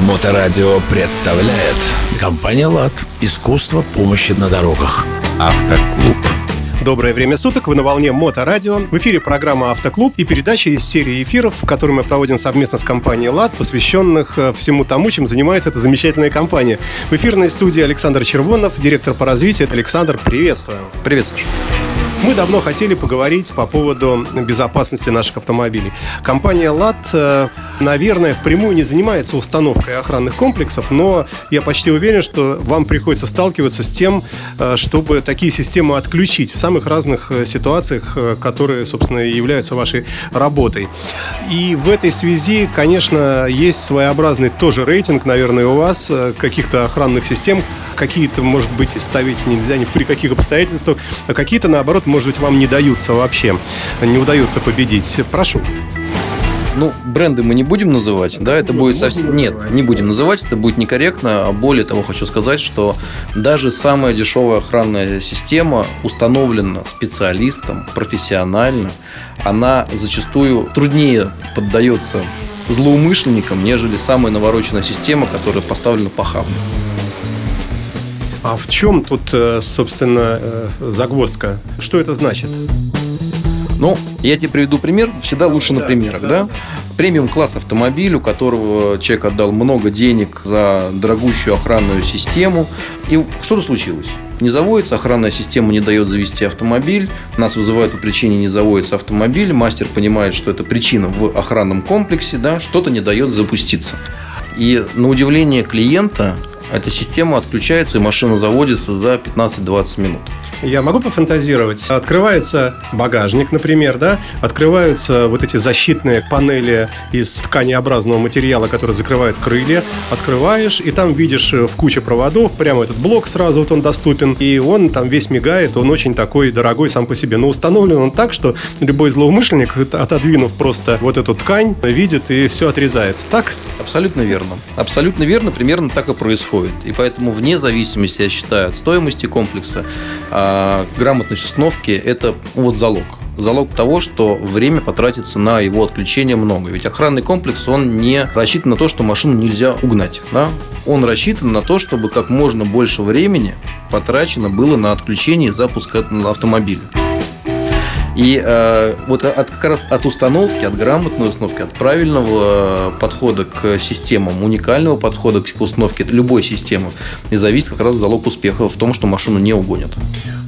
Моторадио представляет Компания «Лад». Искусство помощи на дорогах. Автоклуб. Доброе время суток, вы на волне Моторадио. В эфире программа «Автоклуб» и передача из серии эфиров, которые мы проводим совместно с компанией «ЛАД», посвященных э, всему тому, чем занимается эта замечательная компания. В эфирной студии Александр Червонов, директор по развитию. Александр, приветствую. Привет, Саша. Мы давно хотели поговорить по поводу безопасности наших автомобилей. Компания «ЛАД», э, наверное, впрямую не занимается установкой охранных комплексов, но я почти уверен, что вам приходится сталкиваться с тем, э, чтобы такие системы отключить в самых разных э, ситуациях, которые, собственно, являются вашей работой. И в этой связи, конечно, есть своеобразный тоже рейтинг, наверное, у вас каких-то охранных систем, какие-то, может быть, и ставить нельзя ни при каких обстоятельствах, а какие-то, наоборот, может быть, вам не даются вообще, не удается победить. Прошу. Ну, бренды мы не будем называть, да, это будет совсем... Нет, не будем называть, это будет некорректно. Более того, хочу сказать, что даже самая дешевая охранная система установлена специалистом, профессионально. Она зачастую труднее поддается злоумышленникам, нежели самая навороченная система, которая поставлена похабно. А в чем тут, э, собственно, э, загвоздка? Что это значит? Ну, я тебе приведу пример, всегда лучше на примерах, да? Премиум-класс автомобиль, у которого человек отдал много денег за дорогущую охранную систему. И что-то случилось. Не заводится, охранная система не дает завести автомобиль, нас вызывают по причине не заводится автомобиль, мастер понимает, что это причина в охранном комплексе, да, что-то не дает запуститься. И на удивление клиента эта система отключается и машина заводится за 15-20 минут. Я могу пофантазировать. Открывается багажник, например, да? Открываются вот эти защитные панели из тканеобразного материала, которые закрывают крылья. Открываешь, и там видишь э, в куче проводов, прямо этот блок сразу вот он доступен, и он там весь мигает, он очень такой дорогой сам по себе. Но установлен он так, что любой злоумышленник, отодвинув просто вот эту ткань, видит и все отрезает. Так? Абсолютно верно. Абсолютно верно, примерно так и происходит. И поэтому вне зависимости, я считаю, от стоимости комплекса, а, грамотность установки – это вот залог залог того, что время потратится на его отключение много. Ведь охранный комплекс, он не рассчитан на то, что машину нельзя угнать. Да? Он рассчитан на то, чтобы как можно больше времени потрачено было на отключение и запуск автомобиля. И э, вот от, как раз от установки, от грамотной установки, от правильного э, подхода к системам, уникального подхода к установке любой системы и зависит как раз залог успеха в том, что машину не угонят.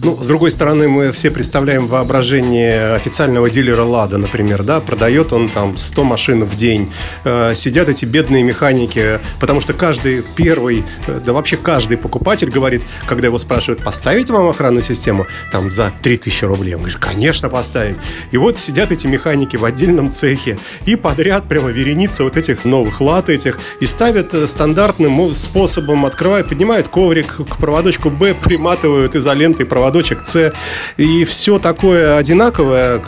Ну, с другой стороны, мы все представляем воображение официального дилера «Лада», например, да, продает он там 100 машин в день. Э, сидят эти бедные механики, потому что каждый первый, э, да вообще каждый покупатель говорит, когда его спрашивают, поставить вам охранную систему, там, за 3000 рублей, он говорит, конечно, поставить. И вот сидят эти механики в отдельном цехе и подряд прямо вереница вот этих новых лад этих и ставят э, стандартным способом, открывают, поднимают коврик к проводочку Б, приматывают изолентой проводок проводочек С. И все такое одинаковое.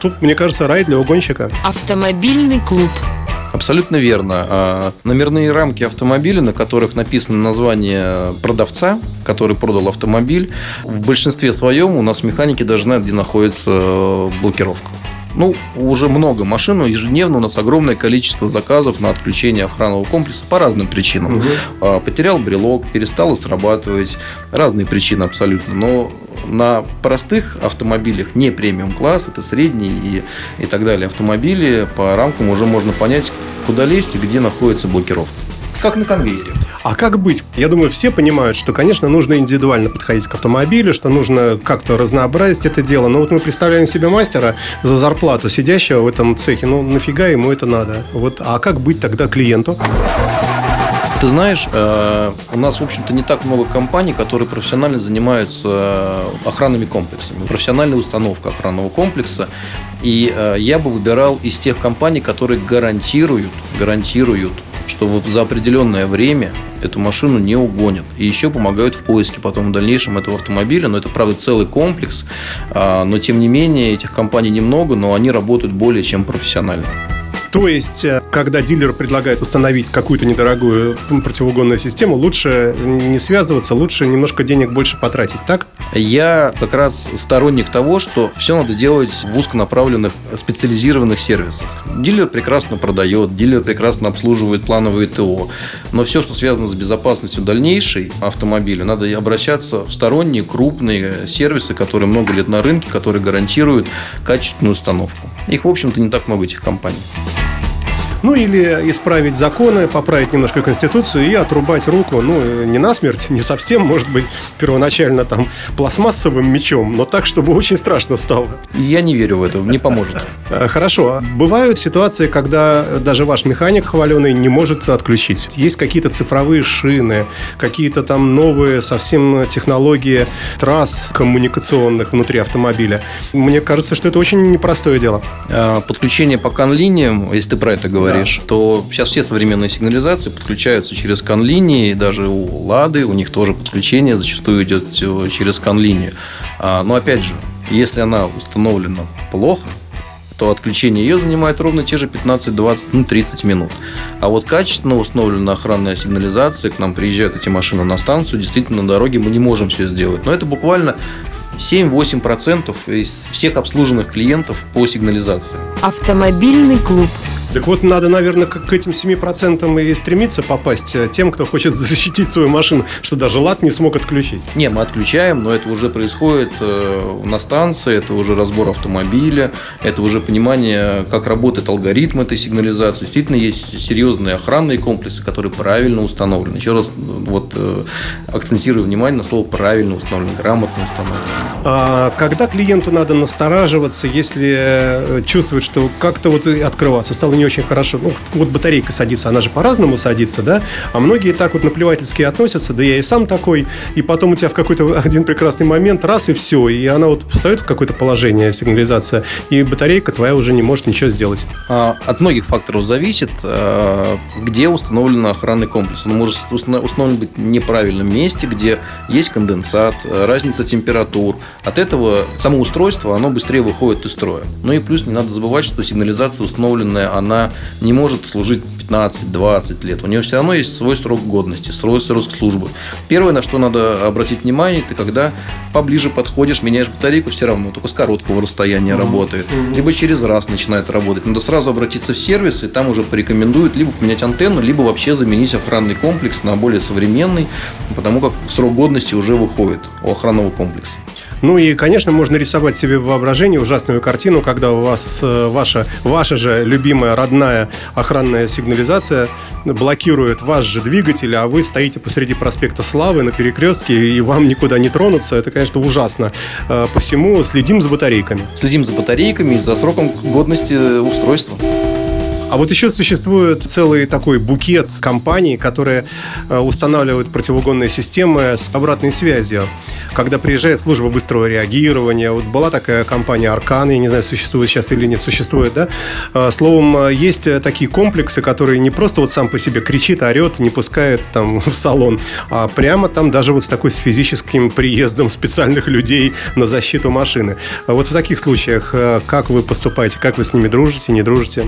Тут, мне кажется, рай для угонщика. Автомобильный клуб. Абсолютно верно. А, номерные рамки автомобиля, на которых написано название продавца, который продал автомобиль, в большинстве своем у нас механики даже знают, где находится э, блокировка. Ну, уже много машин, ежедневно у нас огромное количество заказов на отключение охранного комплекса по разным причинам. Угу. Потерял брелок, перестало срабатывать, разные причины абсолютно. Но на простых автомобилях, не премиум класс, это средний и, и так далее автомобили, по рамкам уже можно понять, куда лезть и где находится блокировка. Как на конвейере. А как быть? Я думаю, все понимают, что, конечно, нужно индивидуально подходить к автомобилю, что нужно как-то разнообразить это дело. Но вот мы представляем себе мастера за зарплату, сидящего в этом цехе. Ну, нафига ему это надо? Вот, а как быть тогда клиенту? Ты знаешь, э, у нас, в общем-то, не так много компаний, которые профессионально занимаются э, охранными комплексами, профессиональная установка охранного комплекса. И э, я бы выбирал из тех компаний, которые гарантируют, гарантируют, что за определенное время эту машину не угонят. И еще помогают в поиске потом в дальнейшем этого автомобиля. Но это, правда, целый комплекс. А, но, тем не менее, этих компаний немного, но они работают более чем профессионально. То есть, э, когда дилер предлагает установить какую-то недорогую противоугонную систему, лучше не связываться, лучше немножко денег больше потратить, так? Я как раз сторонник того, что все надо делать в узконаправленных специализированных сервисах. Дилер прекрасно продает, дилер прекрасно обслуживает плановые ТО, но все, что связано с безопасностью дальнейшей автомобиля, надо обращаться в сторонние крупные сервисы, которые много лет на рынке, которые гарантируют качественную установку. Их, в общем-то, не так много этих компаний. Ну, или исправить законы, поправить немножко Конституцию и отрубать руку, ну, не насмерть, не совсем, может быть, первоначально там пластмассовым мечом, но так, чтобы очень страшно стало. Я не верю в это, не поможет. Э, хорошо. Бывают ситуации, когда даже ваш механик хваленый не может отключить. Есть какие-то цифровые шины, какие-то там новые совсем технологии трасс коммуникационных внутри автомобиля. Мне кажется, что это очень непростое дело. А, подключение по кан-линиям, если ты про это говоришь, говоришь, да. то сейчас все современные сигнализации подключаются через кан-линии, даже у Лады, у них тоже подключение зачастую идет через кан-линию. А, но опять же, если она установлена плохо, то отключение ее занимает ровно те же 15, 20, ну, 30 минут. А вот качественно установлена охранная сигнализация, к нам приезжают эти машины на станцию, действительно на дороге мы не можем все сделать. Но это буквально 7-8% из всех обслуженных клиентов по сигнализации. Автомобильный клуб. Так вот, надо, наверное, к этим 7% и стремиться попасть э, тем, кто хочет защитить свою машину, что даже лад не смог отключить. Не, мы отключаем, но это уже происходит э, на станции, это уже разбор автомобиля, это уже понимание, как работает алгоритм этой сигнализации. Действительно, есть серьезные охранные комплексы, которые правильно установлены. Еще раз вот э, акцентирую внимание на слово правильно установлено, грамотно установлено. А когда клиенту надо настораживаться, если чувствует, что как-то вот открываться стало не очень хорошо. Ну, вот батарейка садится, она же по-разному садится, да? А многие так вот наплевательски относятся, да я и сам такой, и потом у тебя в какой-то один прекрасный момент раз и все, и она вот встает в какое-то положение, сигнализация, и батарейка твоя уже не может ничего сделать. А, от многих факторов зависит, а, где установлен охранный комплекс. Он может установлен быть в неправильном месте, где есть конденсат, разница температур. От этого само устройство, оно быстрее выходит из строя. Ну и плюс не надо забывать, что сигнализация установленная, она она не может служить 15-20 лет. У нее все равно есть свой срок годности, свой срок службы. Первое, на что надо обратить внимание, ты когда поближе подходишь, меняешь батарейку, все равно только с короткого расстояния mm-hmm. работает. Либо через раз начинает работать. Надо сразу обратиться в сервис, и там уже порекомендуют либо поменять антенну, либо вообще заменить охранный комплекс на более современный, потому как срок годности уже выходит у охранного комплекса. Ну и, конечно, можно рисовать себе в воображении ужасную картину, когда у вас э, ваша, ваша же любимая родная охранная сигнализация блокирует ваш же двигатель, а вы стоите посреди проспекта Славы на перекрестке, и вам никуда не тронуться. Это, конечно, ужасно. Э, посему следим за батарейками. Следим за батарейками и за сроком годности устройства. А вот еще существует целый такой букет компаний, которые э, устанавливают противоугонные системы с обратной связью. Когда приезжает служба быстрого реагирования, вот была такая компания Аркан, я не знаю, существует сейчас или нет, существует, да? Э, словом, э, есть такие комплексы, которые не просто вот сам по себе кричит, орет, не пускает там в салон, а прямо там даже вот с такой с физическим приездом специальных людей на защиту машины. Вот в таких случаях как вы поступаете, как вы с ними дружите, не дружите?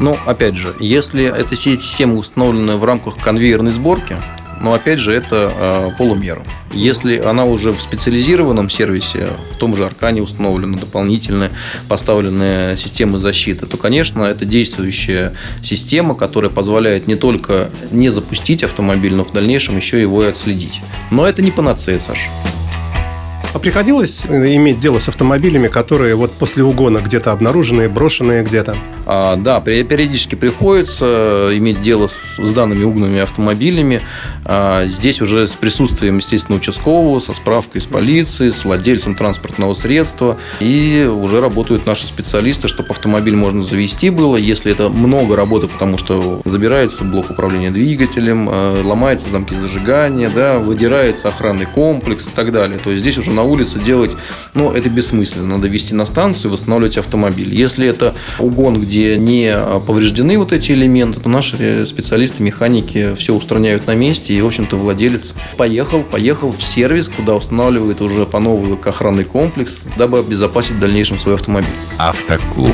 Ну, опять же, если эта система установлена в рамках конвейерной сборки, но опять же это э, полумера. Если она уже в специализированном сервисе, в том же Аркане установлена дополнительная поставленная система защиты, то, конечно, это действующая система, которая позволяет не только не запустить автомобиль, но в дальнейшем еще его и отследить. Но это не панацея, Саша. А приходилось иметь дело с автомобилями, которые вот после угона где-то обнаруженные, брошенные где-то? А, да, периодически приходится иметь дело с, с данными угнанными автомобилями. А, здесь уже с присутствием, естественно, участкового, со справкой из полиции, с владельцем транспортного средства. И уже работают наши специалисты, чтобы автомобиль можно завести было. Если это много работы, потому что забирается блок управления двигателем, а, ломаются замки зажигания, да, выдирается охранный комплекс и так далее. То есть здесь уже на на улице делать, ну, это бессмысленно. Надо вести на станцию восстанавливать автомобиль. Если это угон, где не повреждены вот эти элементы, то наши специалисты, механики все устраняют на месте, и, в общем-то, владелец поехал, поехал в сервис, куда устанавливает уже по новый охранный комплекс, дабы обезопасить в дальнейшем свой автомобиль. Автоклуб.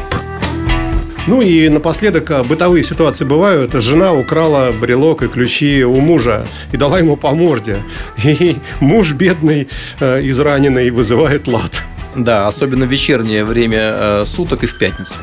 Ну и напоследок а, бытовые ситуации бывают. Жена украла брелок и ключи у мужа и дала ему по морде. И муж бедный, э, израненный, вызывает лад. Да, особенно в вечернее время э, суток и в пятницу.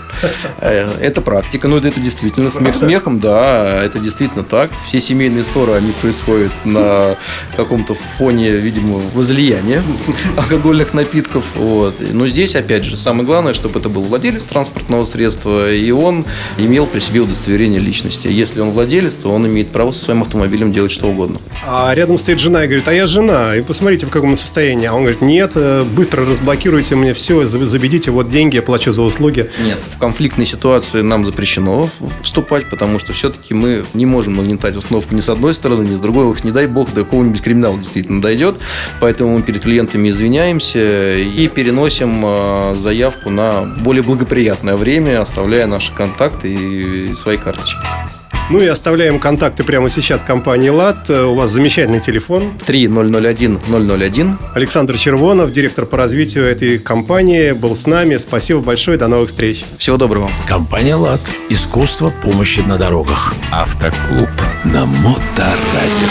Э, это практика, ну это действительно смех смехом, да, это действительно так. Все семейные ссоры, они происходят на каком-то фоне, видимо, возлияния алкогольных напитков. Вот. Но здесь, опять же, самое главное, чтобы это был владелец транспортного средства, и он имел при себе удостоверение личности. Если он владелец, то он имеет право со своим автомобилем делать что угодно. А рядом стоит жена и говорит, а я жена, и посмотрите, в каком состоянии. А он говорит, нет, э, быстро разблокируйте мне все, за- забедите, вот деньги, я плачу за услуги. Нет, в конфликтной ситуации нам запрещено вступать, потому что все-таки мы не можем нагнетать установку ни с одной стороны, ни с другой. Уж не дай бог, до какого-нибудь криминала действительно дойдет. Поэтому мы перед клиентами извиняемся и переносим э, заявку на более благоприятное время, оставляя наши контакты и свои карточки. Ну и оставляем контакты прямо сейчас компании «Лад». Э, У вас замечательный телефон. 3001 001. Александр Червонов, директор по развитию этой компании, был с нами. Спасибо большое, до новых встреч. Всего доброго. Компания «Лад». Искусство помощи на дорогах. Автоклуб на Моторадио.